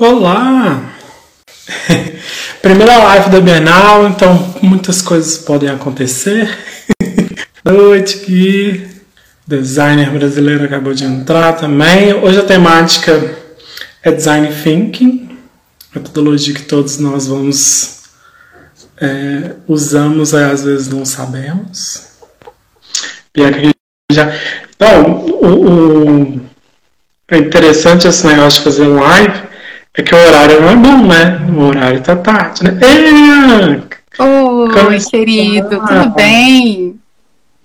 Olá! Primeira live da Bienal, então muitas coisas podem acontecer. Boa noite, Gui. Designer brasileiro acabou de entrar também. Hoje a temática é Design Thinking, metodologia que todos nós vamos é, usamos e às vezes não sabemos. Já... Então, o, o, é interessante esse negócio de fazer live é que o horário não é bom, né? O horário tá tarde, né? Ei, Oi, querido, tudo bem?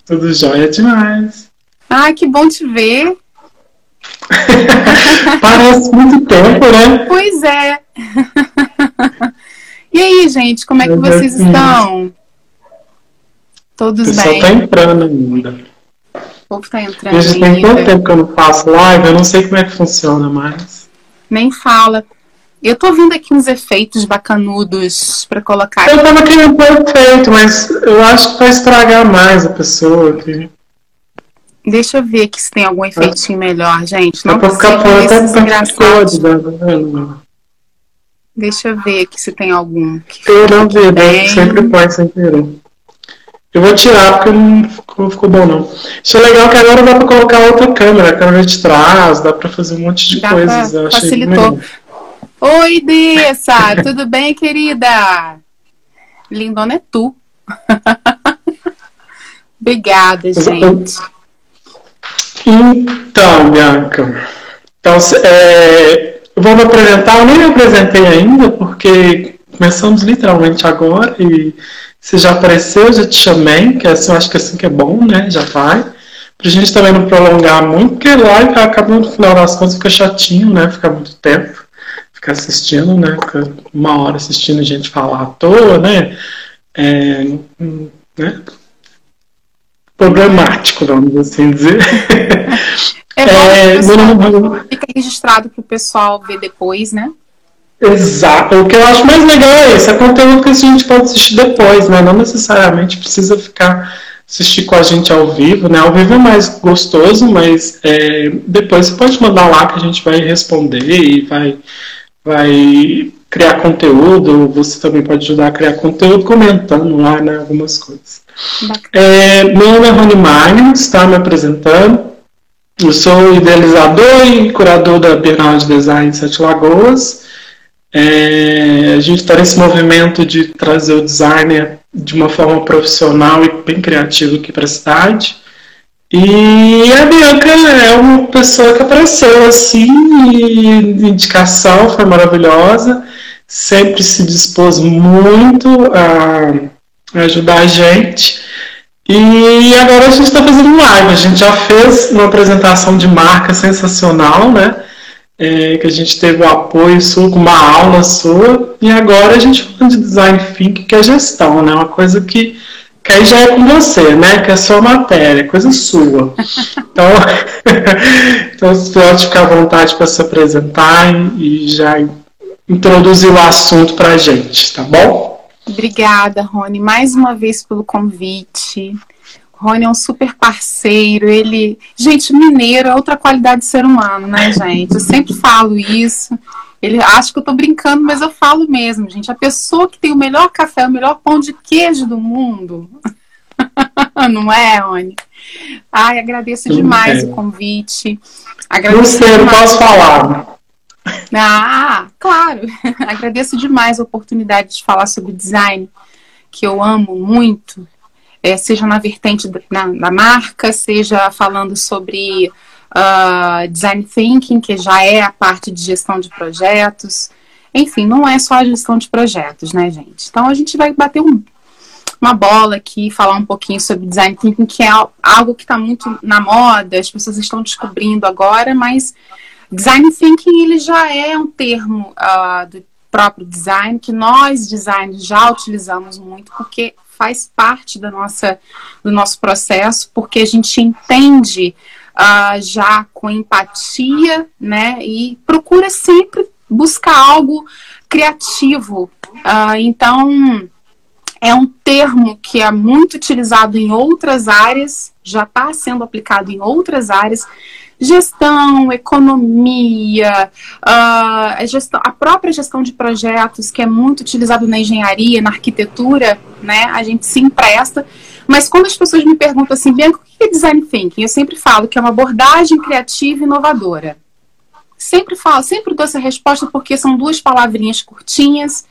Tudo jóia demais. Ah, que bom te ver. Parece muito tempo, né? Pois é. e aí, gente, como é que vocês estão? Todos bem? O pessoal tá entrando ainda. O povo tá entrando ainda. Tem tanto tempo que eu não faço live, eu não sei como é que funciona mais. Nem fala. Eu tô vendo aqui uns efeitos bacanudos para colocar. Eu tava querendo pôr efeito, mas eu acho que vai estragar mais a pessoa aqui. Deixa eu ver aqui se tem algum efeitinho é. melhor, gente. Não consigo ver esses engraçados. Deixa eu ver aqui se tem algum. eu não vi, né? sempre põe sem querer. Eu vou tirar porque não ficou, não ficou bom não. Isso é legal que agora dá para colocar outra câmera, a câmera de trás, dá para fazer um monte de dá coisas. Pra, facilitou. Oi, Dessa! Tudo bem, querida? Lindona é tu. Obrigada, gente. Então, Bianca, então, é, vou me apresentar. Eu nem me apresentei ainda, porque começamos literalmente agora e você já apareceu, já te chamei, que é assim, eu acho que é assim que é bom, né? Já vai. Pra gente também não prolongar muito, porque live acaba no final das contas fica chatinho, né? Fica muito tempo ficar assistindo, né? Ficar uma hora assistindo gente falar à toa, né? É, né? Problemático, vamos assim dizer. É bom é, fica registrado para o pessoal ver depois, né? Exato. O que eu acho mais legal é isso, é conteúdo que a gente pode assistir depois, né? Não necessariamente precisa ficar assistir com a gente ao vivo, né? Ao vivo é mais gostoso, mas é, depois você pode mandar lá que a gente vai responder e vai vai criar conteúdo, você também pode ajudar a criar conteúdo comentando lá né, algumas coisas. É, meu nome é Rony Magnus, está me apresentando. Eu sou idealizador e curador da Bienal de Design Sete Lagoas. É, a gente está nesse movimento de trazer o designer de uma forma profissional e bem criativa aqui para a cidade. E a Bianca é uma pessoa que apareceu assim, e indicação foi maravilhosa, sempre se dispôs muito a ajudar a gente. E agora a gente está fazendo live. A gente já fez uma apresentação de marca sensacional, né? É, que a gente teve o apoio sua, uma aula sua, e agora a gente falando de design thinking, que é gestão, né? Uma coisa que que aí já é com você, né? Que é sua matéria, coisa sua. Então, então pode ficar à vontade para se apresentar e já introduzir o assunto para a gente, tá bom? Obrigada, Rony, mais uma vez pelo convite. Rony é um super parceiro, ele. Gente, mineiro é outra qualidade de ser humano, né, gente? Eu sempre falo isso. Ele acha que eu tô brincando, mas eu falo mesmo, gente. A pessoa que tem o melhor café, o melhor pão de queijo do mundo. Não é, Rony? Ai, agradeço demais o convite. Agradeço Não demais. posso falar. Ah, claro. agradeço demais a oportunidade de falar sobre design, que eu amo muito. É, seja na vertente da, na, da marca, seja falando sobre uh, design thinking, que já é a parte de gestão de projetos. Enfim, não é só a gestão de projetos, né, gente? Então a gente vai bater um, uma bola aqui, falar um pouquinho sobre design thinking, que é algo que está muito na moda, as pessoas estão descobrindo agora, mas design thinking ele já é um termo uh, do próprio design que nós designers já utilizamos muito, porque faz parte da nossa, do nosso processo, porque a gente entende uh, já com empatia, né? E procura sempre buscar algo criativo. Uh, então, é um termo que é muito utilizado em outras áreas, já está sendo aplicado em outras áreas, gestão, economia, uh, a, gestão, a própria gestão de projetos, que é muito utilizado na engenharia, na arquitetura, né? A gente se empresta. Mas quando as pessoas me perguntam assim, Bianca, o que é design thinking? Eu sempre falo que é uma abordagem criativa e inovadora. Sempre falo, sempre dou essa resposta porque são duas palavrinhas curtinhas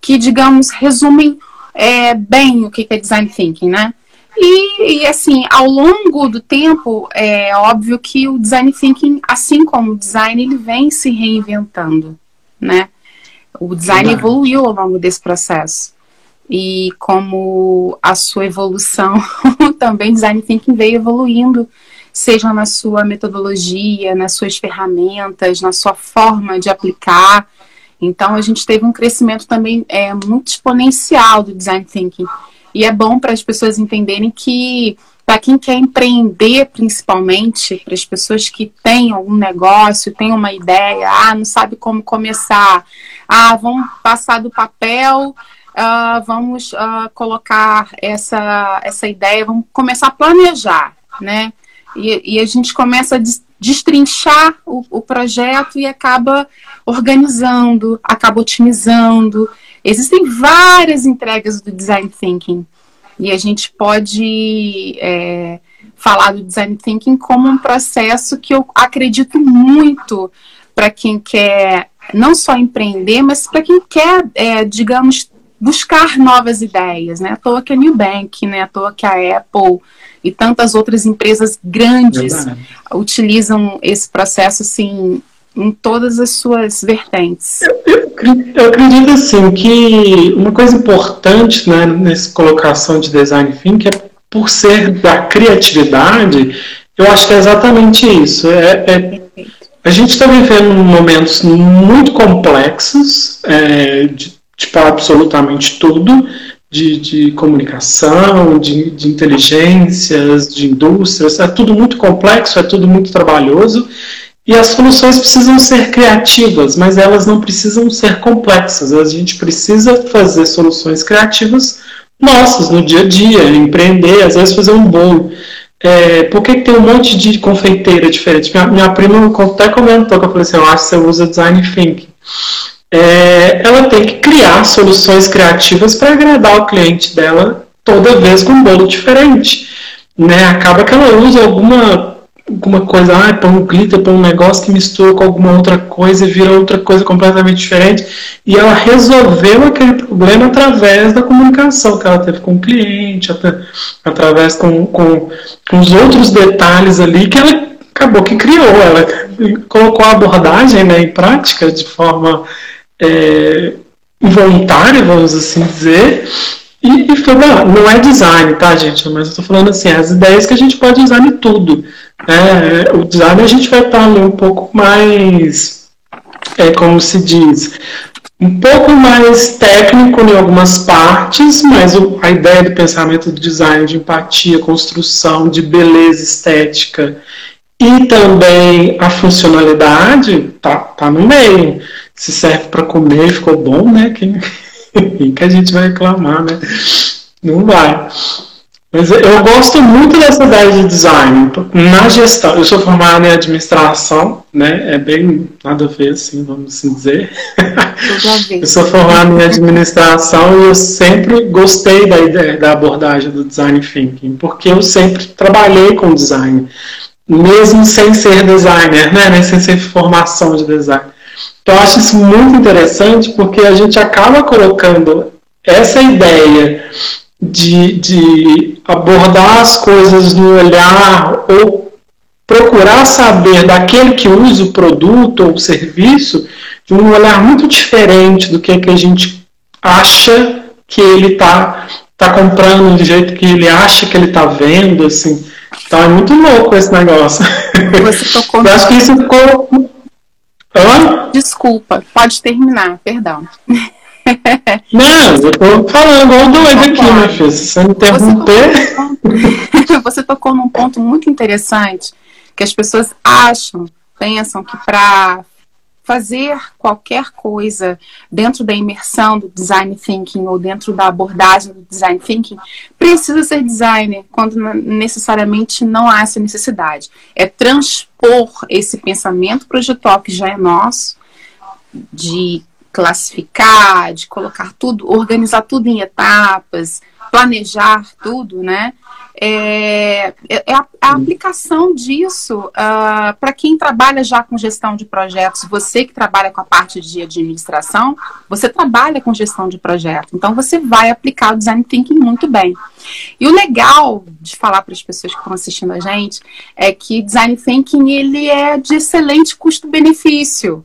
que, digamos, resumem é, bem o que é design thinking, né? E, e, assim, ao longo do tempo, é óbvio que o design thinking, assim como o design, ele vem se reinventando, né? O design evoluiu ao longo desse processo. E como a sua evolução, também design thinking veio evoluindo, seja na sua metodologia, nas suas ferramentas, na sua forma de aplicar. Então a gente teve um crescimento também é, muito exponencial do design thinking. E é bom para as pessoas entenderem que, para quem quer empreender, principalmente, para as pessoas que têm algum negócio, têm uma ideia, ah, não sabe como começar, ah, vamos passar do papel, uh, vamos uh, colocar essa, essa ideia, vamos começar a planejar, né? E, e a gente começa a destrinchar o, o projeto e acaba organizando, acaba otimizando. Existem várias entregas do design thinking e a gente pode é, falar do design thinking como um processo que eu acredito muito para quem quer não só empreender, mas para quem quer, é, digamos, buscar novas ideias, né? À toa que a Nubank, né? À toa que a Apple e tantas outras empresas grandes utilizam esse processo assim em todas as suas vertentes. Eu, eu, eu, acredito assim que uma coisa importante né, nessa colocação de design thinking é por ser da criatividade, eu acho que é exatamente isso. É, é a gente está vivendo momentos muito complexos, é, de, tipo, absolutamente tudo, de, de comunicação, de, de inteligências, de indústrias, é tudo muito complexo, é tudo muito trabalhoso, e as soluções precisam ser criativas, mas elas não precisam ser complexas. A gente precisa fazer soluções criativas nossas, no dia a dia, empreender, às vezes fazer um bolo. É, por que, tem um monte de confeiteira diferente? Minha, minha prima até comentou que eu falei assim, eu acho que você usa design thinking. É, ela tem que criar soluções criativas para agradar o cliente dela toda vez com um bolo diferente. Né? Acaba que ela usa alguma alguma coisa, ah, põe um glitter, põe um negócio que mistura com alguma outra coisa e vira outra coisa completamente diferente. E ela resolveu aquele problema através da comunicação que ela teve com o cliente, através com, com, com os outros detalhes ali que ela acabou que criou. Ela colocou a abordagem né, em prática de forma é, involuntária, vamos assim dizer, e, e foi, não é design, tá, gente? Mas eu tô falando assim, as ideias que a gente pode usar em tudo. É, o design a gente vai estar ali um pouco mais, é, como se diz, um pouco mais técnico em algumas partes, mas a ideia do pensamento do design, de empatia, construção, de beleza estética e também a funcionalidade tá, tá no meio. Se serve para comer, ficou bom, né? Quem, que a gente vai reclamar, né? Não vai. Mas eu gosto muito dessa ideia de design na gestão. Eu sou formado em administração, né? É bem nada a ver, assim, vamos assim dizer. eu sou formado em administração e eu sempre gostei da ideia da abordagem do design thinking, porque eu sempre trabalhei com design, mesmo sem ser designer, né? Nem sem ser formação de design. Eu acho isso muito interessante porque a gente acaba colocando essa ideia de, de abordar as coisas no olhar ou procurar saber daquele que usa o produto ou o serviço de um olhar muito diferente do que, que a gente acha que ele está tá comprando, do jeito que ele acha que ele está vendo, assim. Então é muito louco esse negócio. Você tocou Eu acho que isso ficou. Hã? Desculpa, pode terminar, perdão. Não, eu tô falando igual doido aqui, minha filha. Se você interromper. Você tocou num ponto muito interessante que as pessoas acham, pensam que para fazer qualquer coisa dentro da imersão do design thinking ou dentro da abordagem do design thinking, precisa ser designer, quando necessariamente não há essa necessidade. É transpor esse pensamento projetual que já é nosso, de classificar, de colocar tudo, organizar tudo em etapas, planejar tudo, né? É, é, é a, a, aplicação disso uh, ah, para quem trabalha já com gestão de projetos. Você que trabalha com a parte de administração, você trabalha com gestão de projeto. Então você vai aplicar o design thinking muito bem. E o legal de falar para as pessoas que estão assistindo a gente é que design thinking ele é de excelente custo-benefício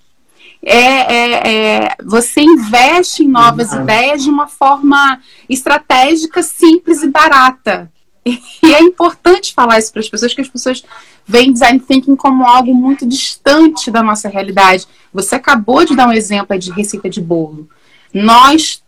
é, é, é, você investe em novas uhum. ideias de uma forma estratégica, simples e barata. E é importante falar isso para as pessoas, que as pessoas veem design thinking como algo muito distante da nossa realidade. Você acabou de dar um exemplo de receita de bolo. Nós,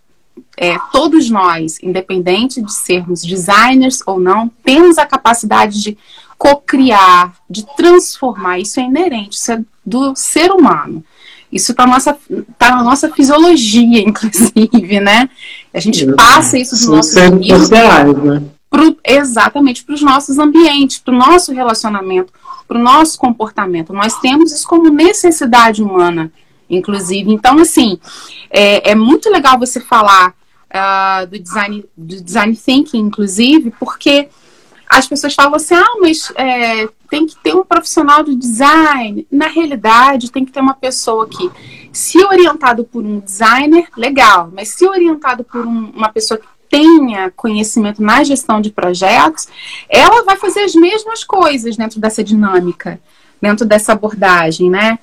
é, todos nós, independente de sermos designers ou não, temos a capacidade de co-criar, de transformar. Isso é inerente, isso é do ser humano. Isso está nossa, tá na nossa fisiologia, inclusive, né? A gente passa isso dos nossos amigos. Né? Pro, exatamente para os nossos ambientes, para o nosso relacionamento, para o nosso comportamento. Nós temos isso como necessidade humana, inclusive. Então, assim, é, é muito legal você falar uh, do, design, do design thinking, inclusive, porque as pessoas falam assim, ah, mas é, tem que ter um profissional do design. Na realidade, tem que ter uma pessoa que, se orientado por um designer, legal, mas se orientado por um, uma pessoa que tenha conhecimento na gestão de projetos, ela vai fazer as mesmas coisas dentro dessa dinâmica, dentro dessa abordagem, né?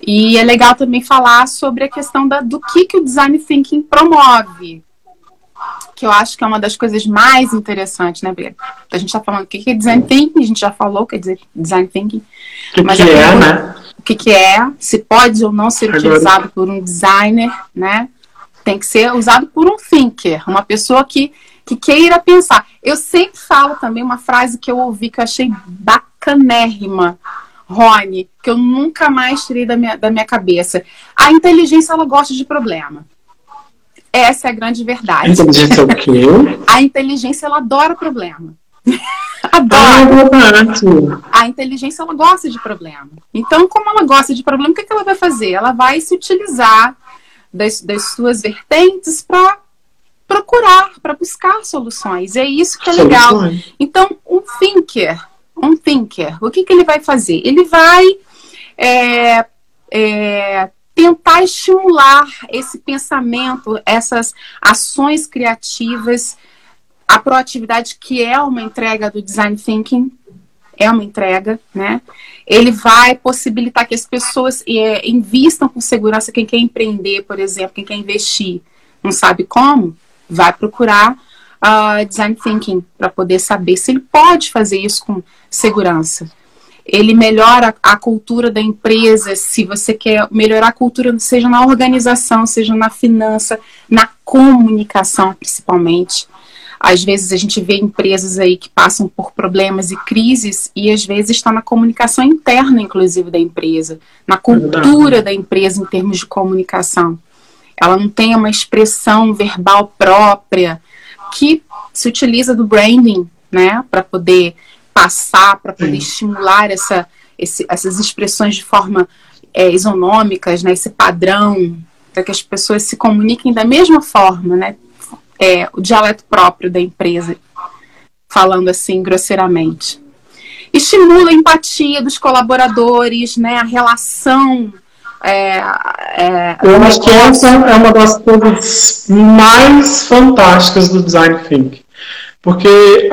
E é legal também falar sobre a questão da, do que, que o design thinking promove que eu acho que é uma das coisas mais interessantes, né, Bia? A gente está falando o que é design thinking, a gente já falou que é design thinking. O que, que é, né? O que, que é, se pode ou não ser Agora... utilizado por um designer, né? Tem que ser usado por um thinker, uma pessoa que, que queira pensar. Eu sempre falo também uma frase que eu ouvi que eu achei bacanérrima. Rony, que eu nunca mais tirei da minha, da minha cabeça. A inteligência, ela gosta de problema. Essa é a grande verdade. A inteligência é o quê? A inteligência, ela adora problema. adora. Ah, a inteligência, ela gosta de problema. Então, como ela gosta de problema, o que, que ela vai fazer? Ela vai se utilizar das, das suas vertentes para procurar, para buscar soluções. E é isso que é legal. Soluções. Então, um thinker, um thinker, o que, que ele vai fazer? Ele vai é, é, tentar estimular esse pensamento, essas ações criativas, a proatividade que é uma entrega do design thinking, é uma entrega, né? Ele vai possibilitar que as pessoas é, invistam com segurança. Quem quer empreender, por exemplo, quem quer investir, não sabe como, vai procurar uh, design thinking para poder saber se ele pode fazer isso com segurança ele melhora a cultura da empresa, se você quer melhorar a cultura, seja na organização, seja na finança, na comunicação principalmente. Às vezes a gente vê empresas aí que passam por problemas e crises e às vezes está na comunicação interna, inclusive, da empresa, na cultura da empresa em termos de comunicação. Ela não tem uma expressão verbal própria que se utiliza do branding, né, para poder passar, para poder Sim. estimular essa, esse, essas expressões de forma é, isonômicas, né, esse padrão, para que as pessoas se comuniquem da mesma forma, né, é, o dialeto próprio da empresa, falando assim grosseiramente. Estimula a empatia dos colaboradores, né, a relação. É, é, Eu acho que essa é uma das coisas mais fantásticas do design thinking. Porque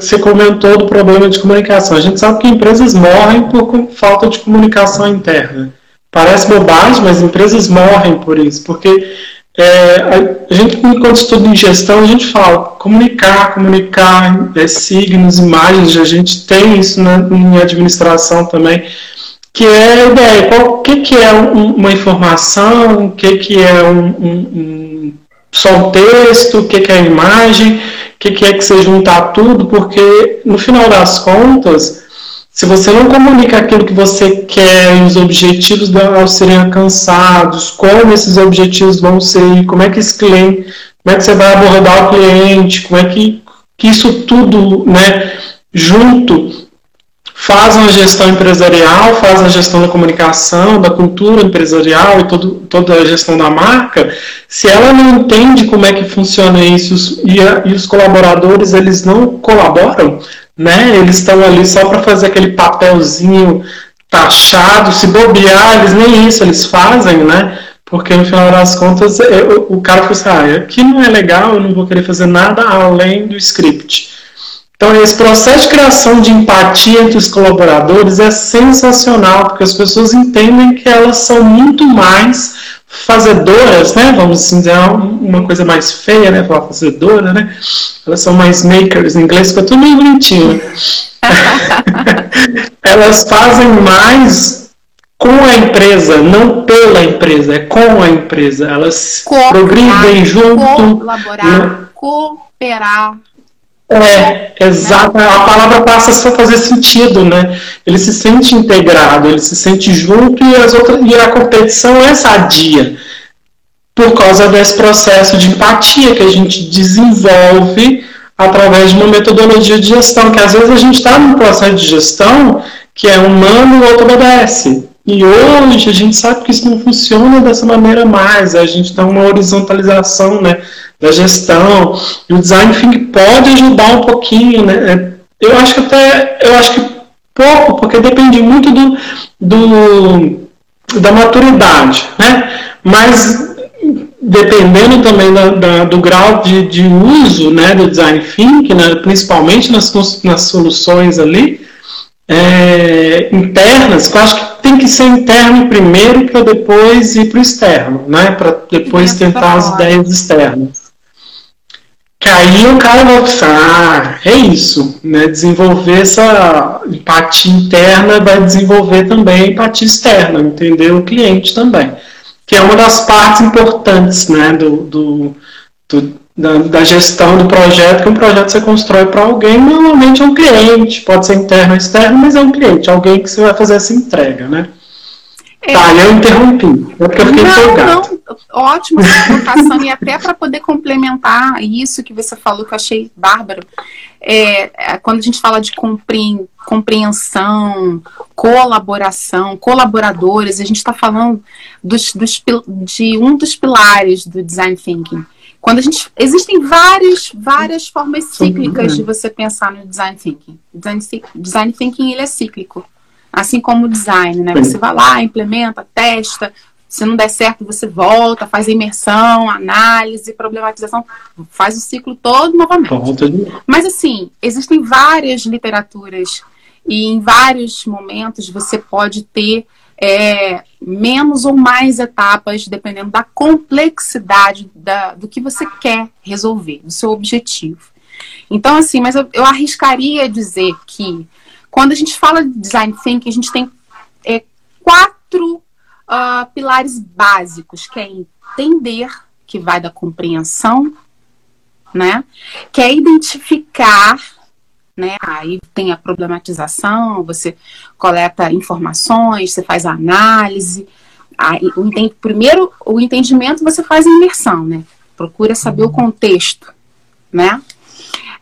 você comentou do problema de comunicação. A gente sabe que empresas morrem por falta de comunicação interna. Parece bobagem, mas empresas morrem por isso. Porque é, a gente, quando estuda em gestão, a gente fala comunicar, comunicar, é, signos, imagens, a gente tem isso na, em administração também, que é a ideia, o que, que é um, uma informação, o que, que é um, um só um texto, o que, que é a imagem, que, que é que você juntar tudo, porque no final das contas, se você não comunica aquilo que você quer os objetivos ao serem alcançados, como esses objetivos vão ser, como é que esse cliente, como é que você vai abordar o cliente, como é que, que isso tudo, né, junto faz uma gestão empresarial, faz a gestão da comunicação, da cultura empresarial e todo, toda a gestão da marca, se ela não entende como é que funciona isso e, a, e os colaboradores eles não colaboram, né? Eles estão ali só para fazer aquele papelzinho taxado, se bobear, eles nem isso eles fazem, né? Porque no final das contas é, o, cara fala assim, ah, aqui não é legal, eu não vou querer fazer nada além do script. Então, esse processo de criação de empatia entre os colaboradores é sensacional, porque as pessoas entendem que elas são muito mais fazedoras, né? Vamos assim dizer, uma coisa mais feia, né? Falar fazedora, né? Elas são mais makers, em inglês fica tudo meio bonitinho. Né? elas fazem mais com a empresa, não pela empresa, é com a empresa. Elas progridem junto. Colaborar, né? cooperar é, exato. A palavra passa a fazer sentido, né? Ele se sente integrado, ele se sente junto e, as outras, e a competição é sadia por causa desse processo de empatia que a gente desenvolve através de uma metodologia de gestão, que às vezes a gente está num processo de gestão que é humano e o outro obedece. E hoje a gente sabe que isso não funciona dessa maneira mais, a gente dá uma horizontalização, né? Da gestão. E o design thinking pode ajudar um pouquinho, né? Eu acho que até, eu acho que pouco, porque depende muito do, do da maturidade, né? Mas dependendo também da, da, do grau de, de, uso né, do design thinking, né, principalmente nas, nas soluções ali é, internas, eu acho que tem que ser interno primeiro para depois ir para o externo, né, para depois tentar as ideias externas. Que aí o cara vai pensar, ah, é isso, né? Desenvolver essa empatia interna vai desenvolver também a empatia externa, entender o cliente também. Que é uma das partes importantes né, do, do, do da, da, gestão do projeto, que um projeto você constrói para alguém, normalmente é um cliente, pode ser interno ou externo, mas é um cliente, alguém que você vai fazer essa entrega, né? É, tá, eu interrompi, é porque eu fiquei não, empolgado. Não, ótima colocação, e até para poder complementar isso que você falou, que eu achei bárbaro, é, é quando a gente fala de compreensão, colaboração, colaboradores, a gente está falando dos, dos, de um dos pilares do design thinking. Quando a gente existem várias várias formas cíclicas de você pensar no design thinking. Design, design thinking ele é cíclico. Assim como o design, né? Você vai lá, implementa, testa, se não der certo, você volta, faz imersão, análise, problematização, faz o ciclo todo novamente. Mas assim, existem várias literaturas e em vários momentos você pode ter é, menos ou mais etapas, dependendo da complexidade da, do que você quer resolver, do seu objetivo. Então, assim, mas eu, eu arriscaria dizer que quando a gente fala de design thinking, a gente tem é, quatro uh, pilares básicos, que é entender, que vai da compreensão, né? Que é identificar, né? Aí tem a problematização, você coleta informações, você faz a análise. O, primeiro, o entendimento você faz a imersão, né? Procura saber o contexto, né?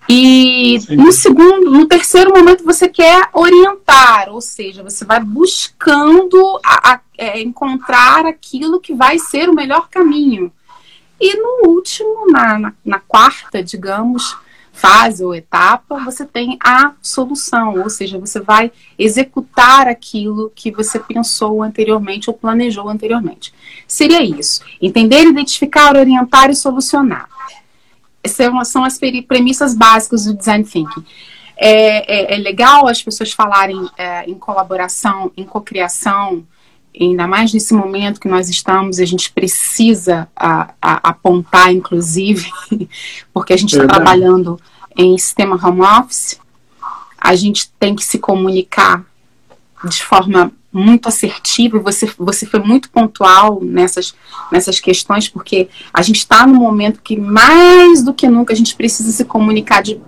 E Sim. no segundo, no terceiro momento você quer orientar, ou seja, você vai buscando a, a, é, encontrar aquilo que vai ser o melhor caminho. E no último, na, na, na quarta, digamos, fase ou etapa, você tem a solução, ou seja, você vai executar aquilo que você pensou anteriormente ou planejou anteriormente. Seria isso: entender, identificar, orientar e solucionar. Essas são as premissas básicas do design thinking. É, é, é legal as pessoas falarem é, em colaboração, em cocriação, ainda mais nesse momento que nós estamos, a gente precisa a, a, apontar, inclusive, porque a gente está trabalhando em sistema home office, a gente tem que se comunicar de forma muito assertivo você, você foi muito pontual nessas, nessas questões, porque a gente está no momento que mais do que nunca a gente precisa se comunicar de,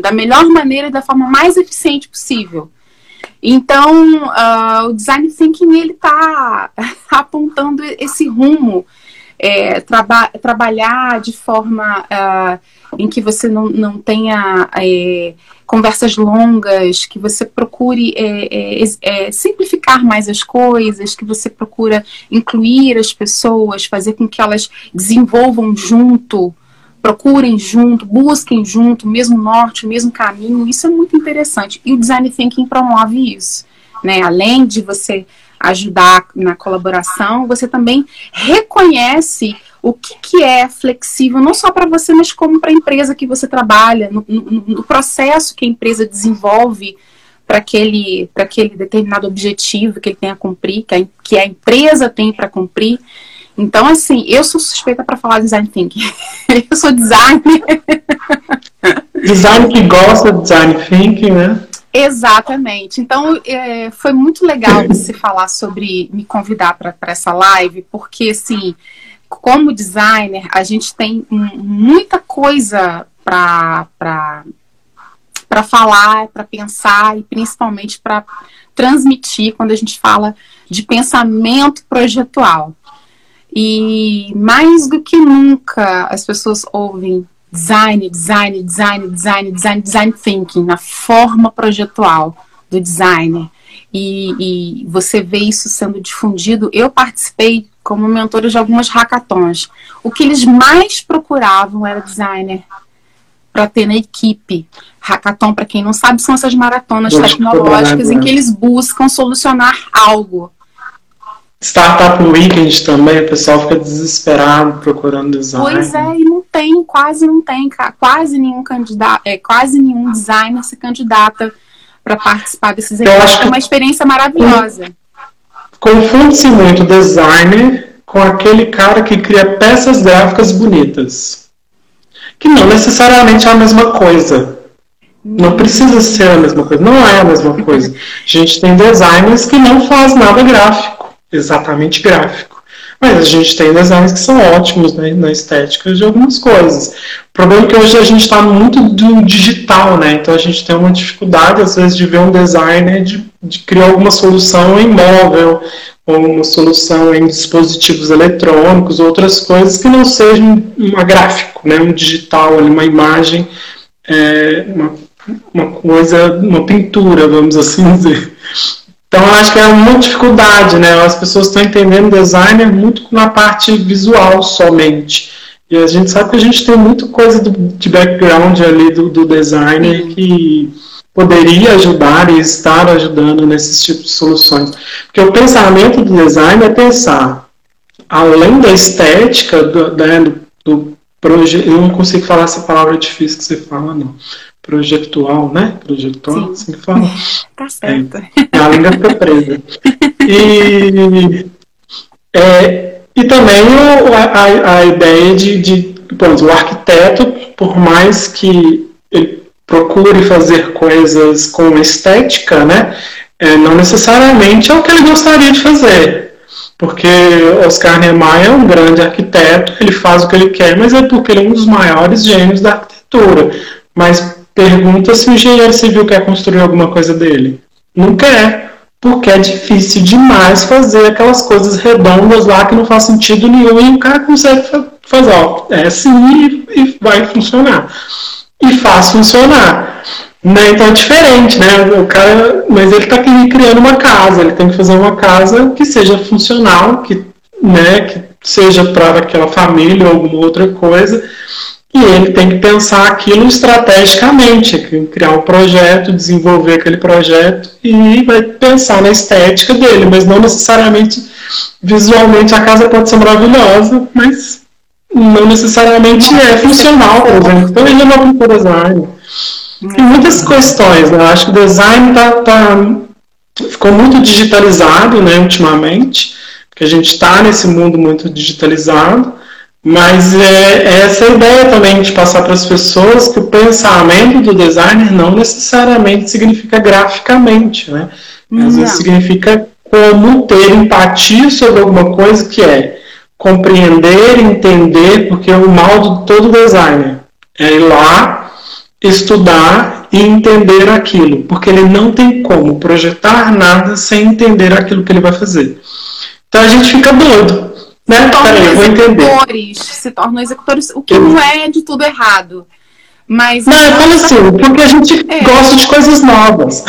da melhor maneira e da forma mais eficiente possível. Então, uh, o design thinking ele está apontando esse rumo, é, traba trabalhar de forma uh, em que você não, não tenha é, conversas longas, que você procure é, é, é, simplificar mais as coisas, que você procura incluir as pessoas, fazer com que elas desenvolvam junto, procurem junto, busquem junto, mesmo norte, mesmo caminho. Isso é muito interessante. E o design thinking promove isso. Né? Além de você ajudar na colaboração, você também reconhece o que, que é flexível, não só para você, mas como para a empresa que você trabalha, no, no, no, processo que a empresa desenvolve para aquele, aquele determinado objetivo que ele tem a cumprir, que a, que a empresa tem para cumprir. Então, assim, eu sou suspeita para falar design thinking. eu sou designer. design que gosta de design thinking, né? Exatamente. Então, é, foi muito legal você falar sobre me convidar para essa live, porque, assim, como designer, a gente tem muita coisa para falar, para pensar e principalmente para transmitir quando a gente fala de pensamento projetual. E mais do que nunca as pessoas ouvem design, design, design, design, design, design thinking na forma projetual do designer. E, e você vê isso sendo difundido. Eu participei como mentora de algumas hackathons. O que eles mais procuravam era designer para ter na equipe. Hackathon, para quem não sabe, são essas maratonas tecnológicas em que eles buscam solucionar algo. Startup Weekend também, o pessoal fica desesperado procurando design. Pois é, e não tem, quase não tem, quase nenhum candidato, é, quase nenhum designer se candidata para participar desses eventos. É uma experiência maravilhosa. Confunde-se muito designer com aquele cara que cria peças gráficas bonitas. Que não necessariamente é a mesma coisa. Não precisa ser a mesma coisa. Não é a mesma coisa. A gente tem designers que não faz nada gráfico exatamente gráfico. Mas a gente tem designs que são ótimos né, na estética de algumas coisas. O problema é que hoje a gente está muito do digital, né? Então a gente tem uma dificuldade, às vezes, de ver um designer de, de criar alguma solução em móvel, ou uma solução em dispositivos eletrônicos, outras coisas que não sejam uma gráfico, né? Um digital, uma imagem, é, uma, uma coisa, uma pintura, vamos assim dizer. Então, eu acho que é uma dificuldade, né? As pessoas estão entendendo design muito na parte visual somente. E a gente sabe que a gente tem muita coisa do, de background ali do, do designer uhum. que poderia ajudar e estar ajudando nesses tipos de soluções. Porque o pensamento do design é pensar, além da estética, do, né, do, do projeto. Eu não consigo falar essa palavra difícil que você fala, não projetual, né? Projetual, Sim. assim que fala. Tá certo. É, fica presa. E, é, e também a, a ideia de, de bom, o arquiteto, por mais que ele procure fazer coisas com estética, né? É, não necessariamente é o que ele gostaria de fazer. Porque Oscar Niemeyer é um grande arquiteto, ele faz o que ele quer, mas é porque ele é um dos maiores gênios da arquitetura. Mas pergunta se o engenheiro civil quer construir alguma coisa dele. Não quer, porque é difícil demais fazer aquelas coisas redondas lá que não faz sentido nenhum e o cara consegue fazer, ó, é assim e vai funcionar. E faz funcionar. Né? Então é diferente, né? O cara, mas ele está criando uma casa, ele tem que fazer uma casa que seja funcional, que, né, que seja para aquela família ou alguma outra coisa e ele tem que pensar aquilo estrategicamente, criar um projeto, desenvolver aquele projeto e vai pensar na estética dele, mas não necessariamente visualmente a casa pode ser maravilhosa, mas não necessariamente é funcional, por exemplo. Então ele não é por design. Tem muitas questões, né? Eu acho que o design tá, tá, ficou muito digitalizado né, ultimamente, porque a gente está nesse mundo muito digitalizado. Mas é, é essa ideia também de passar para as pessoas que o pensamento do designer não necessariamente significa graficamente, né? Às vezes significa como ter empatia sobre alguma coisa que é compreender, entender, porque o mal de todo designer é ir lá, estudar e entender aquilo, porque ele não tem como projetar nada sem entender aquilo que ele vai fazer. Então a gente fica doido. Né? Se tornam Peraí, executores, se tornam executores, o que não é de tudo errado. Mas Não, eu falo assim, porque a gente É. gosta de coisas novas.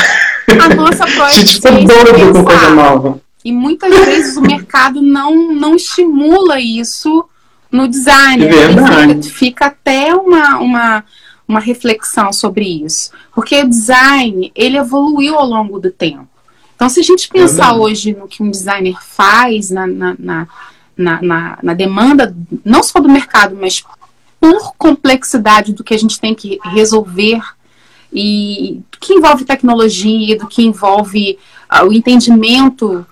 a nossa A gente é doido com coisa nova. E muitas vezes o mercado não, não estimula isso no design. É verdade. Fica, até uma, uma, uma reflexão sobre isso. Porque o design, ele evoluiu ao longo do tempo. Então, se a gente pensar Verdade. hoje no que um designer faz, na, na, na, na, na- na demanda, não só do mercado, mas por complexidade do que a gente tem que resolver e que envolve tecnologia, do que envolve ah, o entendimento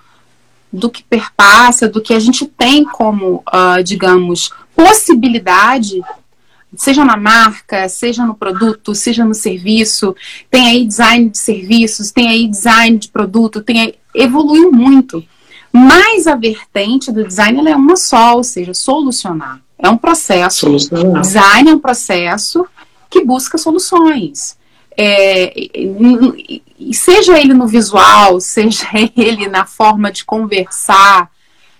do que perpassa, do que a gente tem como, ah, digamos, possibilidade, seja na marca, seja no produto, seja no serviço, tem aí design de serviços, tem aí design de produto, tem aí, evoluiu muito. Mas a vertente do design é uma só, ou seja, solucionar. É um processo Solucionar. Design é um processo que busca soluções. É, seja ele no visual, seja ele na forma de conversar,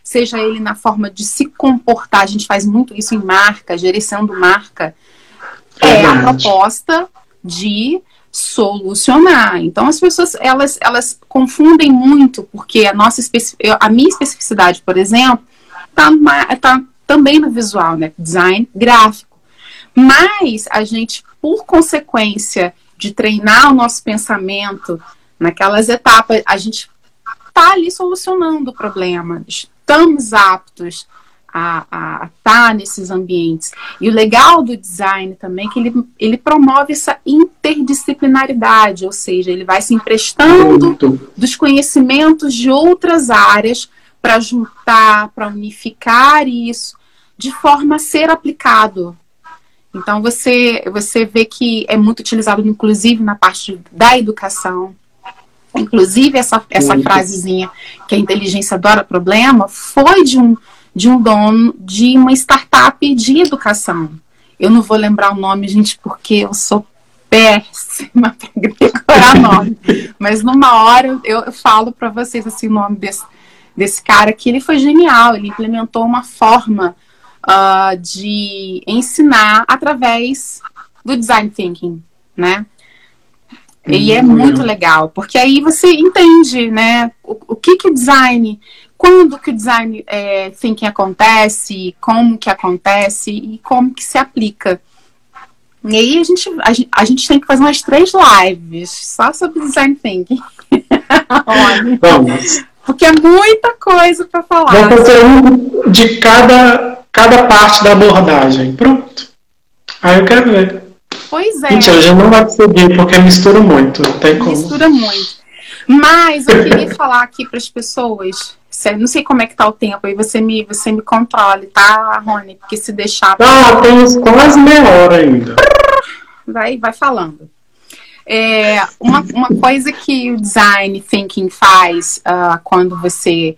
seja ele na forma de se comportar, a gente faz muito isso em marca, gerenciando marca, é a Verdade. proposta de solucionar. Então as pessoas elas, elas confundem muito porque a nossa a minha especificidade, por exemplo, tá, tá também no visual, né? Design gráfico. Mas a gente, por consequência de treinar o nosso pensamento naquelas etapas, a gente tá ali solucionando o problema. Estamos aptos a estar nesses ambientes. E o legal do design também é que ele, ele promove essa interdisciplinaridade, ou seja, ele vai se emprestando Muito. dos conhecimentos de outras áreas para juntar, para unificar isso, de forma a ser aplicado. Então você você vê que é muito utilizado, inclusive na parte da educação. Inclusive essa essa Muito. frasezinha que a inteligência adora problema foi de um de um dono de uma startup de educação. Eu não vou lembrar o nome, gente, porque eu sou péssima para decorar nome. Mas numa hora eu, eu falo para vocês assim, o nome desse, desse cara que ele foi genial. Ele implementou uma forma ah, de ensinar através do design thinking, né? E é Hum, muito legal, porque aí você entende, né, o, o que que o design, quando que o design é, thinking acontece, como que acontece e como que se aplica. E aí a gente, a, gente- a gente tem que fazer umas três lives só sobre design thinking. Olha, Vamos. porque é muita coisa para falar. Vamos fazer um de cada, cada parte da abordagem. Pronto. Aí eu quero ver. Pois é. Gente não vai conseguir, porque mistura muito. Não tem como. Mistura muito. Mas eu queria falar aqui para as pessoas. Não sei como é que tá o tempo aí, você me, você me controle, tá, Rony? Porque se deixar, Ah, temos quase meia hora ainda. vai, vai falando. É, uma, uma coisa que o design thinking faz ah, quando você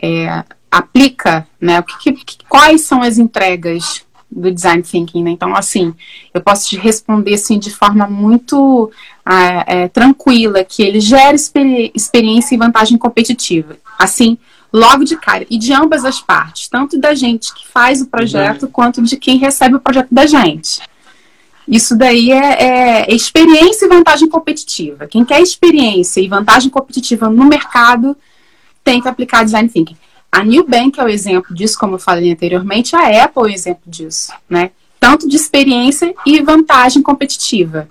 é, aplica, né? O que, que- quais são as entregas do design thinking, né? Então, assim, eu posso te responder assim de forma muito ah, é, tranquila que ele gera experi- experiência e vantagem competitiva. Assim, logo de cara. E de ambas as partes, tanto da gente que faz o projeto, quanto de quem recebe o projeto da gente. Isso daí é, é experiência e vantagem competitiva. Quem quer experiência e vantagem competitiva no mercado tem que aplicar design thinking. A Nubank é o exemplo disso, como eu falei anteriormente, a Apple é o exemplo disso, né? Tanto de experiência e vantagem competitiva.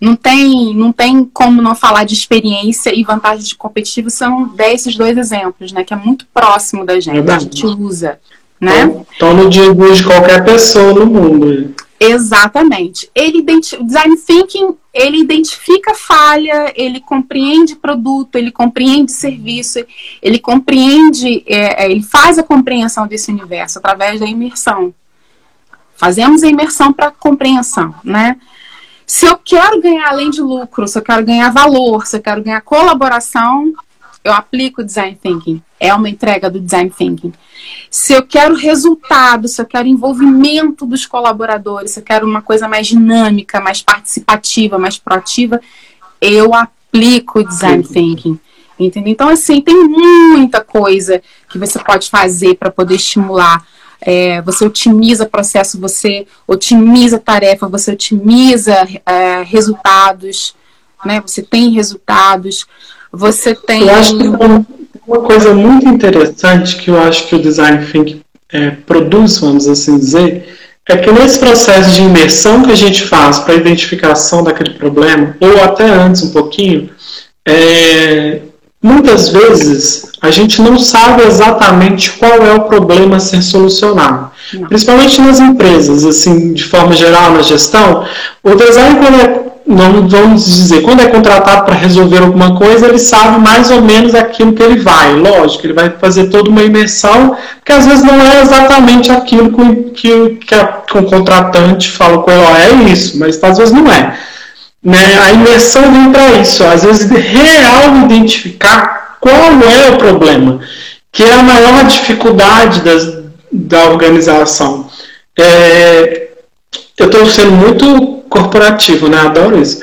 Não tem, não tem como não falar de experiência e vantagem de competitiva, são desses dois exemplos, né? Que é muito próximo da gente, a Verdade. gente usa, né? Então, então, no dia de qualquer pessoa no mundo. Exatamente. Ele o design thinking, ele identifica falha, ele compreende produto, ele compreende serviço, ele compreende, é, é, ele faz a compreensão desse universo através da imersão. Fazemos a imersão para compreensão, né? Se eu quero ganhar além de lucro, se eu quero ganhar valor, se eu quero ganhar colaboração, eu aplico o design thinking. é uma entrega do design thinking. Se eu quero resultado, se eu quero envolvimento dos colaboradores, se eu quero uma coisa mais dinâmica, mais participativa, mais proativa, eu aplico o design thinking. Entendeu? Então, assim, tem muita coisa que você pode fazer para poder estimular. É, você otimiza processo, você otimiza tarefa, você otimiza é, resultados, né? Você tem resultados, você tem. Eu acho que uma coisa muito interessante que eu acho que o design thinking é, produz, vamos assim dizer, é que nesse processo de imersão que a gente faz para identificação daquele problema, ou até antes um pouquinho, é, muitas vezes a gente não sabe exatamente qual é o problema a ser solucionado. Não. Principalmente nas empresas, assim, de forma geral, na gestão, o design, quando é não vamos dizer, quando é contratado para resolver alguma coisa, ele sabe mais ou menos aquilo que ele vai. Lógico, ele vai fazer toda uma imersão, que às vezes não é exatamente aquilo que, que, que, a, que o contratante fala com ele, ó, é isso, mas às vezes não é. Né? A imersão vem para isso, às vezes real identificar qual é o problema, que é a maior dificuldade das, da organização. É, eu estou sendo muito corporativo, né? Adoro isso.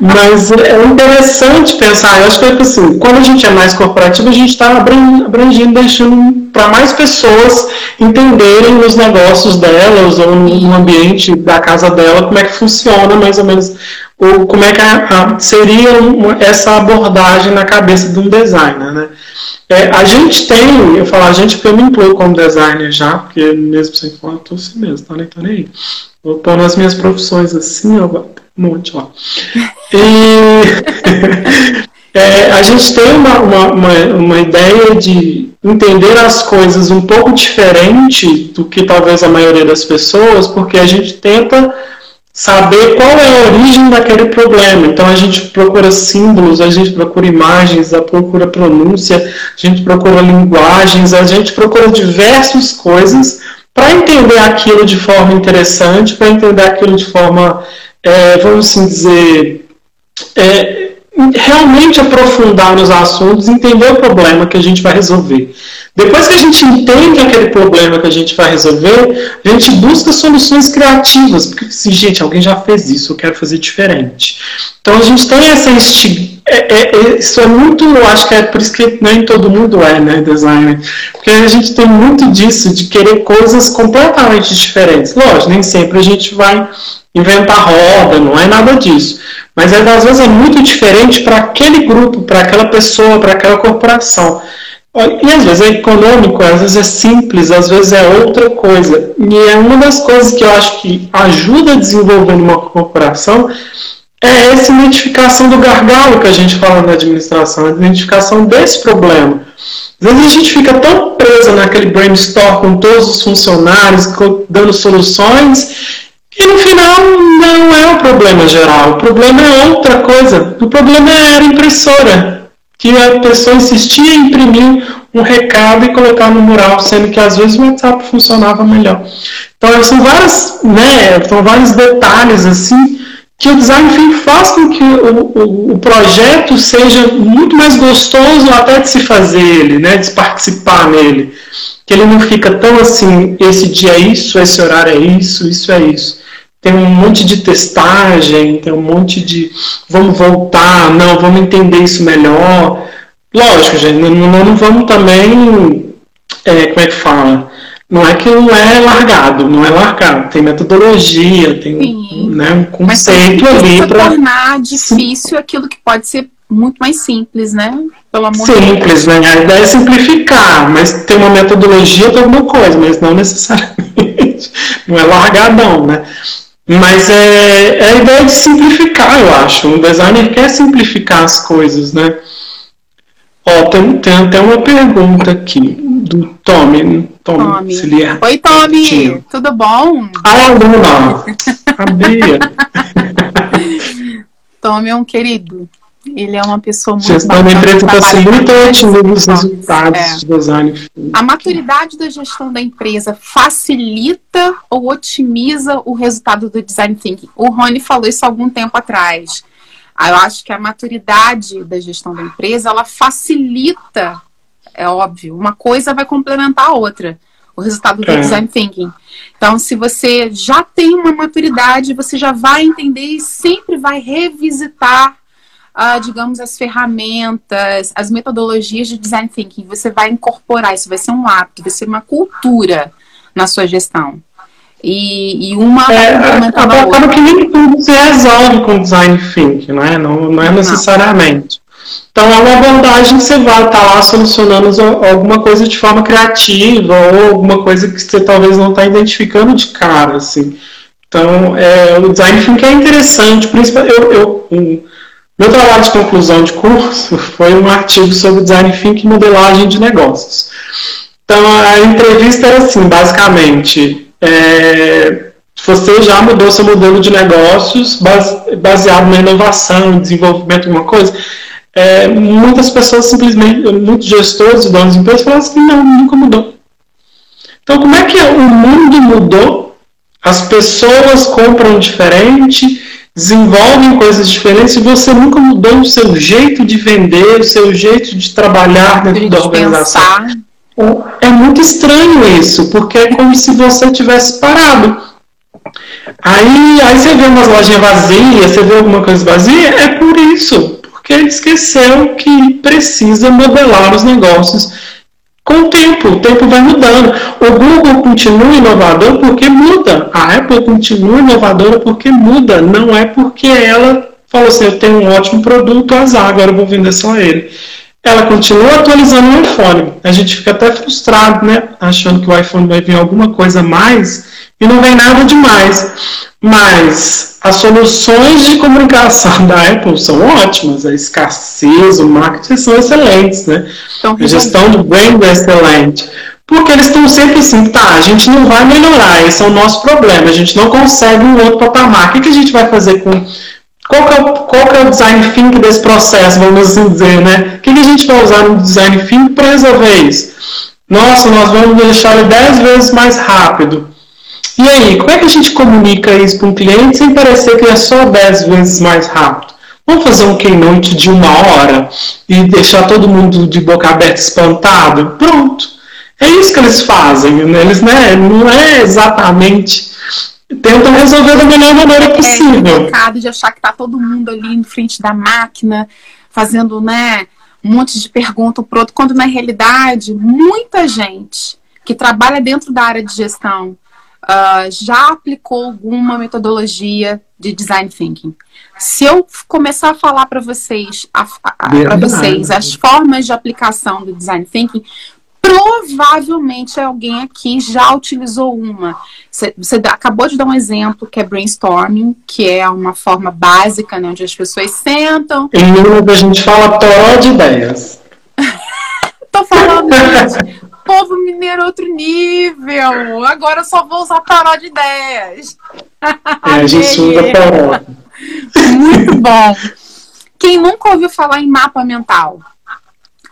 Mas é interessante pensar, eu acho que é assim, quando a gente é mais corporativo, a gente está abrangindo, deixando para mais pessoas entenderem os negócios delas ou no ambiente da casa dela, como é que funciona mais ou menos, ou como é que a, a, seria uma, essa abordagem na cabeça de um designer, né? É, a gente tem, eu falo a gente porque eu me incluo como designer já, porque mesmo sem falar, eu tô assim mesmo, tá nem, tá nem aí. Vou pôr nas minhas profissões assim, ó, monte lá. E é, a gente tem uma, uma, uma, uma, ideia de entender as coisas um pouco diferente do que talvez a maioria das pessoas, porque a gente tenta saber qual é a origem daquele problema. Então a gente procura símbolos, a gente procura imagens, a procura pronúncia, a gente procura linguagens, a gente procura diversas coisas para entender aquilo de forma interessante, para entender aquilo de forma, é, vamos assim dizer, é, realmente aprofundar nos assuntos, entender o problema que a gente vai resolver. Depois que a gente entende aquele problema que a gente vai resolver, a gente busca soluções criativas, porque assim, gente, alguém já fez isso, eu quero fazer diferente. Então a gente tem essa instig... É, é, é, isso é muito, eu acho que é por isso que nem todo mundo é, né, designer. Porque a gente tem muito disso, de querer coisas completamente diferentes. Lógico, nem sempre a gente vai inventar roda, não é nada disso. Mas às vezes é muito diferente para aquele grupo, para aquela pessoa, para aquela corporação. E às vezes é econômico, às vezes é simples, às vezes é outra coisa. E é uma das coisas que eu acho que ajuda a desenvolver uma corporação é essa identificação do gargalo que a gente fala na administração, a identificação desse problema. Às vezes a gente fica tão preso naquele brainstorm com todos os funcionários, dando soluções, e no final não é o problema geral, o problema é outra coisa. O problema era a impressora, que a pessoa insistia em imprimir um recado e colocar no mural, sendo que às vezes o WhatsApp funcionava melhor. Então são várias, né, são vários detalhes assim que o design faz com que o, o, o, projeto seja muito mais gostoso até de se fazer ele, né, de participar nele. Que ele não fica tão assim, esse dia é isso, esse horário é isso, isso é isso tem um monte de testagem, tem um monte de vamos voltar, não, vamos entender isso melhor. Lógico, gente, não, não vamos também, é, como é que fala? Não é que não é largado, não é largado, tem metodologia, tem né, um conceito Mas ali para tornar difícil aquilo que pode ser muito mais simples, né? Pelo amor simples, né? A ideia é simplificar, mas tem uma metodologia para alguma coisa, mas não necessariamente. Não é largadão, né? Mas é, é a ideia de simplificar, eu acho. Um designer quer simplificar as coisas, né? Ó, tem, tem até uma pergunta aqui do Tommy. Tommy, Tommy. É Oi, Tommy. Tudo bom? Ah, Luna. Sabia. Tommy é um querido. Ele é uma pessoa muito Gestão da empresa está sendo muito ótima nos resultados é. de design. A maturidade da gestão da empresa facilita ou otimiza o resultado do design thinking? O Rony falou isso há algum tempo atrás. Eu acho que a maturidade da gestão da empresa, ela facilita, é óbvio, uma coisa vai complementar a outra. O resultado do é. design thinking. Então, se você já tem uma maturidade, você já vai entender e sempre vai revisitar uh, digamos, as ferramentas, as metodologias de design thinking. Você vai incorporar isso, vai ser um hábito, vai ser uma cultura na sua gestão. E, e uma é, acaba que nem tudo se resolve com design thinking, né? não, não é necessariamente. Então é uma abordagem que você vai estar tá lá solucionando alguma coisa de forma criativa ou alguma coisa que você talvez não está identificando de cara, assim. Então é, o design thinking é interessante, principalmente eu, eu um, meu trabalho de conclusão de curso foi um artigo sobre design thinking e modelagem de negócios. Então a entrevista era assim, basicamente, é, você já mudou seu modelo de negócios baseado na inovação, desenvolvimento de alguma coisa? É, muitas pessoas simplesmente, muitos gestores, donos de empresas, falam assim, não, nunca mudou. Então como é que o mundo mudou? As pessoas compram diferente, desenvolvem coisas diferentes e você nunca mudou o seu jeito de vender, o seu jeito de trabalhar dentro de da organização. Pensar. É muito estranho isso, porque é como se você tivesse parado. Aí, aí você vê umas lojinhas vazias, você vê alguma coisa vazia, é por isso, porque ele esqueceu que precisa modelar os negócios com o tempo, o tempo vai mudando. O Google continua inovador porque muda. A Apple continua inovadora porque muda. Não é porque ela falou assim, eu tenho um ótimo produto, azar, agora eu vou vender só ele. Ela continua atualizando o iPhone. A gente fica até frustrado, né? Achando que o iPhone vai vir alguma coisa a mais e não vem nada demais. Mas as soluções de comunicação da Apple são ótimas, a escassez, o marketing são excelentes, né? Então, a gestão do brand é excelente. Porque eles estão sempre assim, tá, a gente não vai melhorar, esse é o nosso problema, a gente não consegue um outro patamar. O que, que a gente vai fazer com. Qual que, é o, qual que é o design thinking desse processo, vamos assim dizer, né? O que, que a gente vai usar no design thinking para resolver isso? Nossa, nós vamos deixar ele 10 vezes mais rápido. E aí, como é que a gente comunica isso para um cliente sem parecer que é só 10 vezes mais rápido? Vamos fazer um keynote de uma hora e deixar todo mundo de boca aberta espantado? Pronto. É isso que eles fazem. Né? Eles né, não é exatamente. Tentam resolver da melhor maneira é, possível. É de achar que está todo mundo ali em frente da máquina, fazendo né, um monte de pergunta para outro, quando na realidade muita gente que trabalha dentro da área de gestão uh, já aplicou alguma metodologia de design thinking. Se eu começar a falar para vocês, para vocês as formas de aplicação do design thinking, provavelmente alguém aqui já utilizou uma. Você, acabou de dar um exemplo que é brainstorming, que é uma forma básica, né, onde as pessoas sentam. Em Minas a gente fala toró de ideias. Tô falando, gente povo mineiro outro nível. Agora eu só vou usar taró de ideias. É, a gente usa taró. Muito bom. Quem nunca ouviu falar em mapa mental?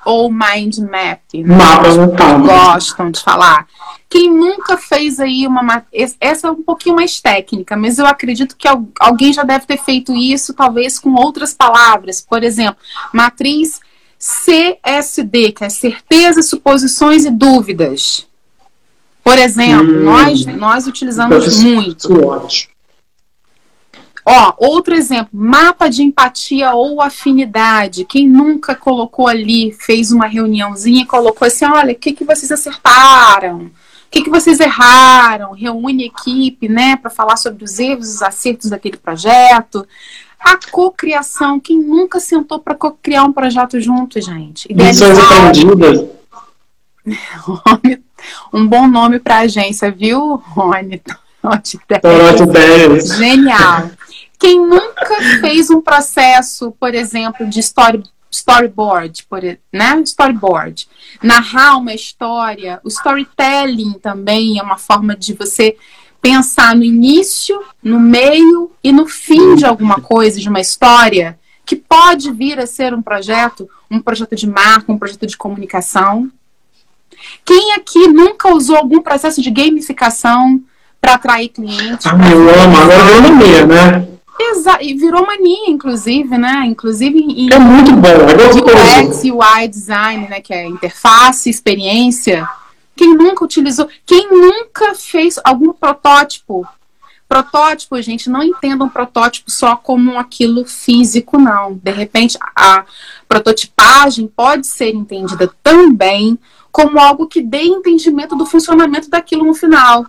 Ou mind map? Né? Mapa mental. Gostam de falar. Quem nunca fez aí uma. Essa é um pouquinho mais técnica, mas eu acredito que alguém já deve ter feito isso, talvez com outras palavras. Por exemplo, matriz CSD, que é certeza, suposições e dúvidas. Por exemplo, hum, nós, nós utilizamos muito. Ótimo. Ó, outro exemplo, mapa de empatia ou afinidade. Quem nunca colocou ali, fez uma reuniãozinha e colocou assim: olha, o que, que vocês acertaram? O que, que vocês erraram? Reúne equipe, né, para falar sobre os erros os acertos daquele projeto. A cocriação, quem nunca sentou para cocriar um projeto junto, gente? Lições aprendidas. um bom nome para agência, viu, Rony? Genial. Quem nunca fez um processo, por exemplo, de story, storyboard, por, né? Storyboard. Narrar uma história. O storytelling também é uma forma de você pensar no início, no meio e no fim de alguma coisa, de uma história, que pode vir a ser um projeto, um projeto de marca, um projeto de comunicação. Quem aqui nunca usou algum processo de gamificação para atrair clientes? Ah, eu amo, agora eu não né? Exa e virou mania, inclusive, né? Inclusive em é muito bom, é gostoso. UX, UI design, né? Que é interface, experiência. Quem nunca utilizou, quem nunca fez algum protótipo? Protótipo, gente, não entendam protótipo só como aquilo físico, não. De repente, a prototipagem pode ser entendida também como algo que dê entendimento do funcionamento daquilo no final.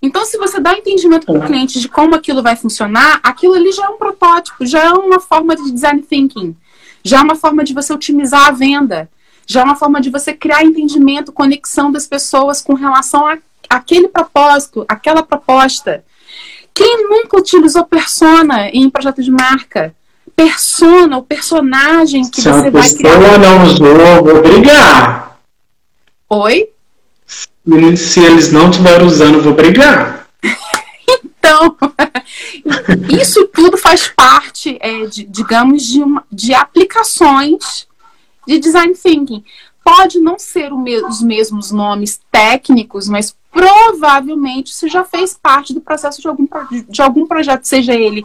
Então, se você dá entendimento para o cliente de como aquilo vai funcionar, aquilo ali já é um protótipo, já é uma forma de design thinking, já é uma forma de você otimizar a venda, já é uma forma de você criar entendimento, conexão das pessoas com relação a aquele propósito, aquela proposta. Quem nunca utilizou persona em projeto de marca? Persona, o personagem que Se você vai criar. Se a não usou, vou brigar. Oi? se eles não estiverem usando, vou brigar. então, isso tudo faz parte, é, de, digamos, de, uma, de aplicações de design thinking. Pode não ser me os mesmos nomes técnicos, mas provavelmente isso já fez parte do processo de algum, de algum projeto, seja ele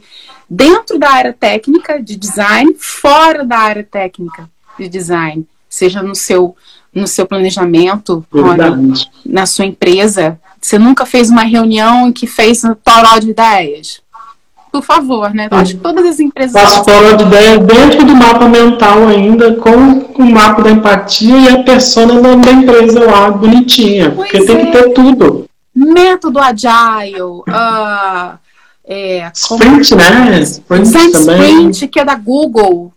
dentro da área técnica de design, fora da área técnica de design, seja no seu no seu planejamento, na sua empresa? Você nunca fez uma reunião que fez um toró de ideias? Por favor, né? Eu acho que todas as empresas. Ideias dentro do mapa mental ainda, com o mapa da empatia e a persona da empresa lá, bonitinha. Pois porque é. tem que é. ter tudo. Método agile, uh, é, sprint, como... né? Sprint Design também. Sprint, que é da Google.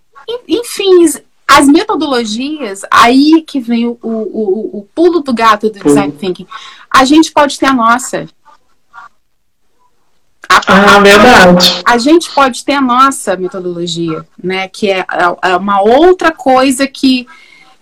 Enfim, as metodologias, aí que vem o, o, o pulo do gato do design thinking. A gente pode ter a nossa. A, ah, verdade. A gente pode ter a nossa metodologia, né? Que é, é, é uma outra coisa que,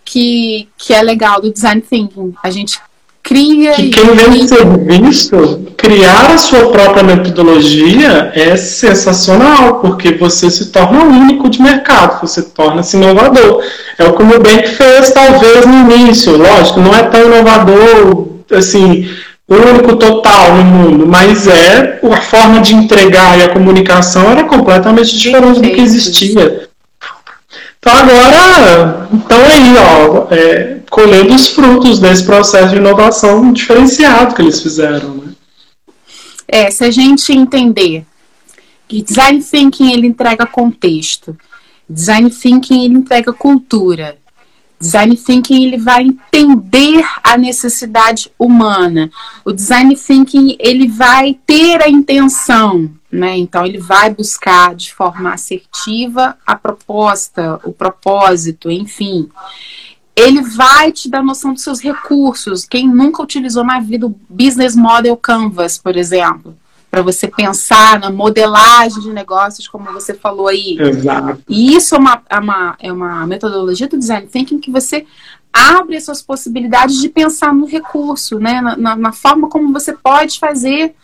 que, que é legal do design thinking. A gente cria. Que quem vende serviço, criar a sua própria metodologia é sensacional, porque você se torna único de mercado, você torna-se inovador. É o que o Nubank fez, talvez, no início. Lógico, não é tão inovador, assim, único total no mundo, mas é a forma de entregar e a comunicação era completamente diferente do que existia. Então agora, então aí, ó, é, colhendo os frutos desse processo de inovação diferenciado que eles fizeram. Né? É, se a gente entender que design thinking ele entrega contexto, design thinking ele entrega cultura, design thinking ele vai entender a necessidade humana, o design thinking ele vai ter a intenção né? Então, ele vai buscar de forma assertiva a proposta, o propósito, enfim. Ele vai te dar noção dos seus recursos. Quem nunca utilizou na vida o Business Model Canvas, por exemplo, para você pensar na modelagem de negócios, como você falou aí. Exato. E isso é uma, é uma, é uma metodologia do design thinking que você abre as suas possibilidades de pensar no recurso, né? na, na, na forma como você pode fazer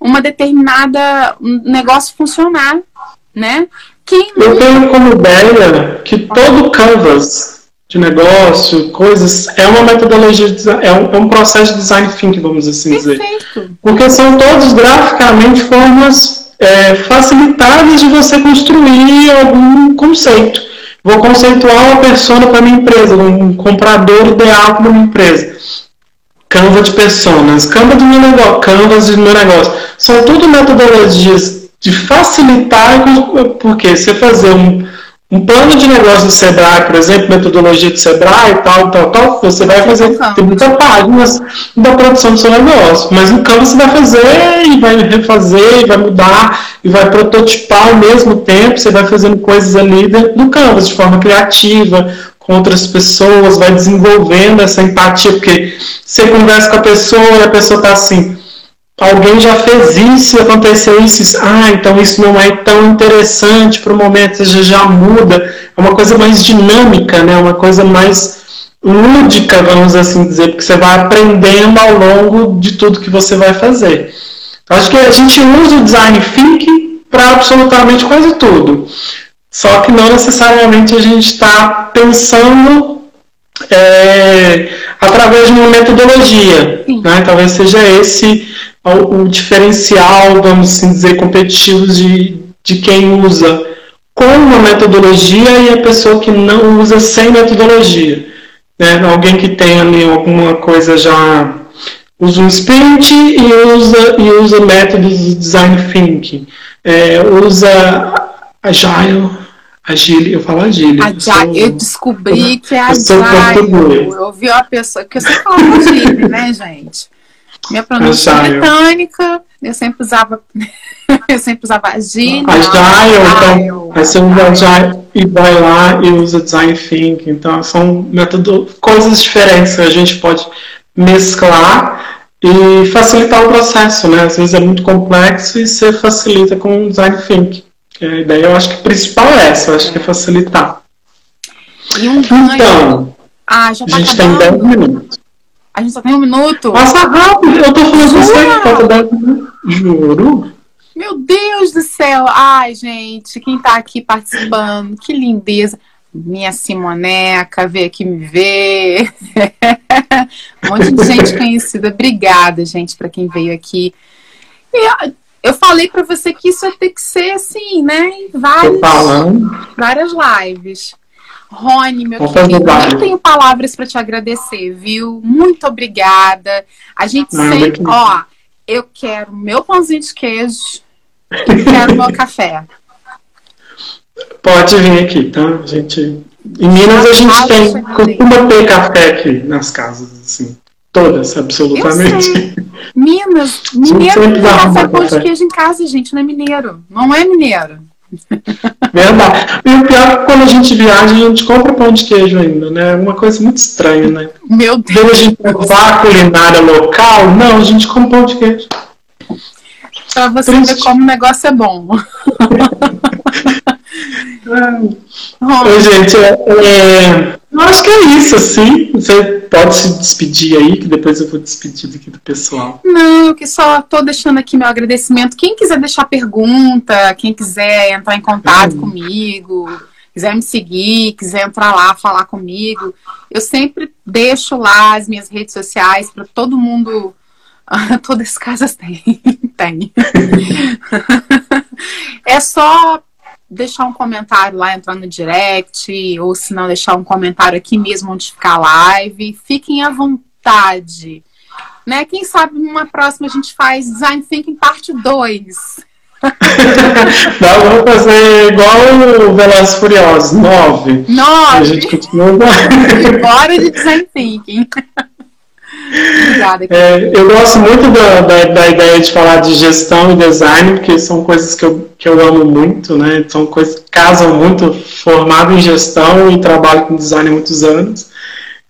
uma determinada um negócio funcionar, né? Quem Eu tenho como ideia que todo canvas de negócio, coisas, é uma metodologia, de, é, um, é um processo de design thinking, vamos assim Perfeito. dizer. Porque são todos graficamente formas é, facilitadas de você construir algum conceito. Vou conceituar uma persona para minha empresa, um comprador ideal para minha empresa. Canva de personas, Canva do meu negócio, Canvas do meu negócio. São tudo metodologias de facilitar, porque você fazer um, um plano de negócio do Sebrae, por exemplo, metodologia do Sebrae, tal, tal, tal, você vai fazer 30 páginas da produção do seu negócio. Mas no Canva você vai fazer e vai refazer, e vai mudar, e vai prototipar ao mesmo tempo, você vai fazendo coisas ali dentro do Canvas, de forma criativa, com outras pessoas, vai desenvolvendo essa empatia, porque você conversa com a pessoa e a pessoa está assim, alguém já fez isso, aconteceu isso, isso, ah, então isso não é tão interessante para o momento, você já muda, é uma coisa mais dinâmica, né? uma coisa mais lúdica, vamos assim dizer, porque você vai aprendendo ao longo de tudo que você vai fazer. Acho que a gente usa o design thinking para absolutamente quase tudo. Só que não necessariamente a gente está pensando é, através de uma metodologia. Né? Talvez seja esse o, o, diferencial, vamos assim dizer, competitivo de, de quem usa com uma metodologia e a pessoa que não usa sem metodologia. Né? Alguém que tem ali alguma coisa já usa um sprint e usa, e usa métodos de design thinking. É, usa agile, agile, eu falo agile. Agile, eu, sou, eu descobri que é agile. Eu ouvi uma pessoa, que eu sempre falo agile, né, gente? Minha pronúncia é britânica, eu sempre usava, eu sempre usava agile. Agile, então, aí você usa agile e vai lá e usa design thinking. Então, são métodos, coisas diferentes. A gente pode mesclar e facilitar o processo, né? Às vezes é muito complexo e você facilita com o design thinking. A ideia, eu acho que principal é essa, eu acho que é facilitar. E um então, ah, já tá a gente acabando. tem 10 minutos. A gente só tem um minuto. Passa rápido, eu tô falando com você que falta 10 minutos. Juro. Meu Deus do céu! Ai, gente, quem tá aqui participando, que lindeza minha Simoneca veio aqui me ver. um monte de gente conhecida. Obrigada, gente, para quem veio aqui. E eu falei para você que isso ia ter que ser assim, né? Várias, várias lives. Rony, meu Vou querido, não tenho palavras para te agradecer, viu? Muito obrigada. A gente não, sempre, ó, eu quero meu pãozinho de queijo e quero meu café. Pode vir aqui, tá? A gente. Em Minas a gente tem, costuma ter café aqui nas casas, assim. Todas, absolutamente. Minas, mineiro tem café pão de queijo em casa, gente, não é mineiro. Não é mineiro. Verdade. E o pior é que quando a gente viaja, a gente compra pão de queijo ainda, né? É uma coisa muito estranha, né? Meu Deus. Quando a gente provar a culinária local, não, a gente compra pão de queijo. Pra você Triste. ver como o negócio é bom. Oi, gente, é, é, eu acho que é isso, assim. Você pode se despedir aí, que depois eu vou despedir aqui do pessoal. Não, que só estou deixando aqui meu agradecimento. Quem quiser deixar pergunta, quem quiser entrar em contato hum. comigo, quiser me seguir, quiser entrar lá, falar comigo, eu sempre deixo lá as minhas redes sociais para todo mundo. Todas as casas têm. tem. é só deixar um comentário lá, entrar no direct, ou se não, deixar um comentário aqui mesmo onde ficar a live. Fiquem à vontade. Né? Quem sabe numa próxima a gente faz Design Thinking parte 2. não, vamos fazer igual o Velozes Furiosos, 9. 9. A gente continua. Bora de Design Thinking. Obrigada. É, eu gosto muito da, da, da, ideia de falar de gestão e design, porque são coisas que eu, que eu amo muito, né? São coisas que casam muito, formado em gestão e trabalho com design há muitos anos.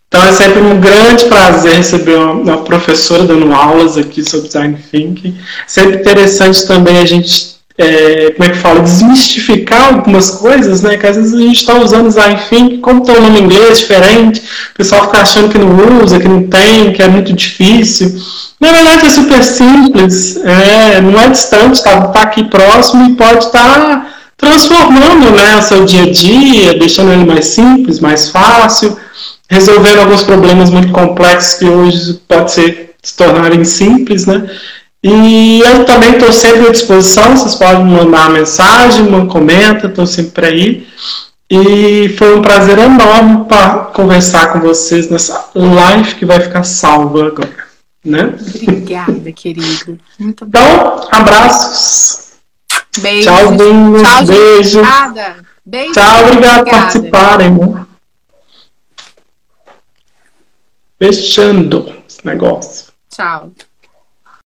Então é sempre um grande prazer receber uma, uma professora dando aulas aqui sobre design thinking. Sempre interessante também a gente é, como é que fala, desmistificar algumas coisas, né? Que às vezes a gente está usando design thinking, como tem um nome em inglês diferente, o pessoal fica achando que não usa, que não tem, que é muito difícil. Na verdade é super simples, é, não é distante, está tá aqui próximo e pode estar tá transformando né, o seu dia a dia, deixando ele mais simples, mais fácil, resolvendo alguns problemas muito complexos que hoje pode ser se tornarem simples, né? E eu também estou sempre à disposição, vocês podem mandar uma mensagem, uma comenta, estou sempre aí. E foi um prazer enorme para conversar com vocês nessa live que vai ficar salva agora. Né? Obrigada, querido. Muito bom. Então, abraços. Beijo. Tchau, Tchau, beijo. Beijo. Tchau, obrigado por participarem. Fechando esse negócio. Tchau.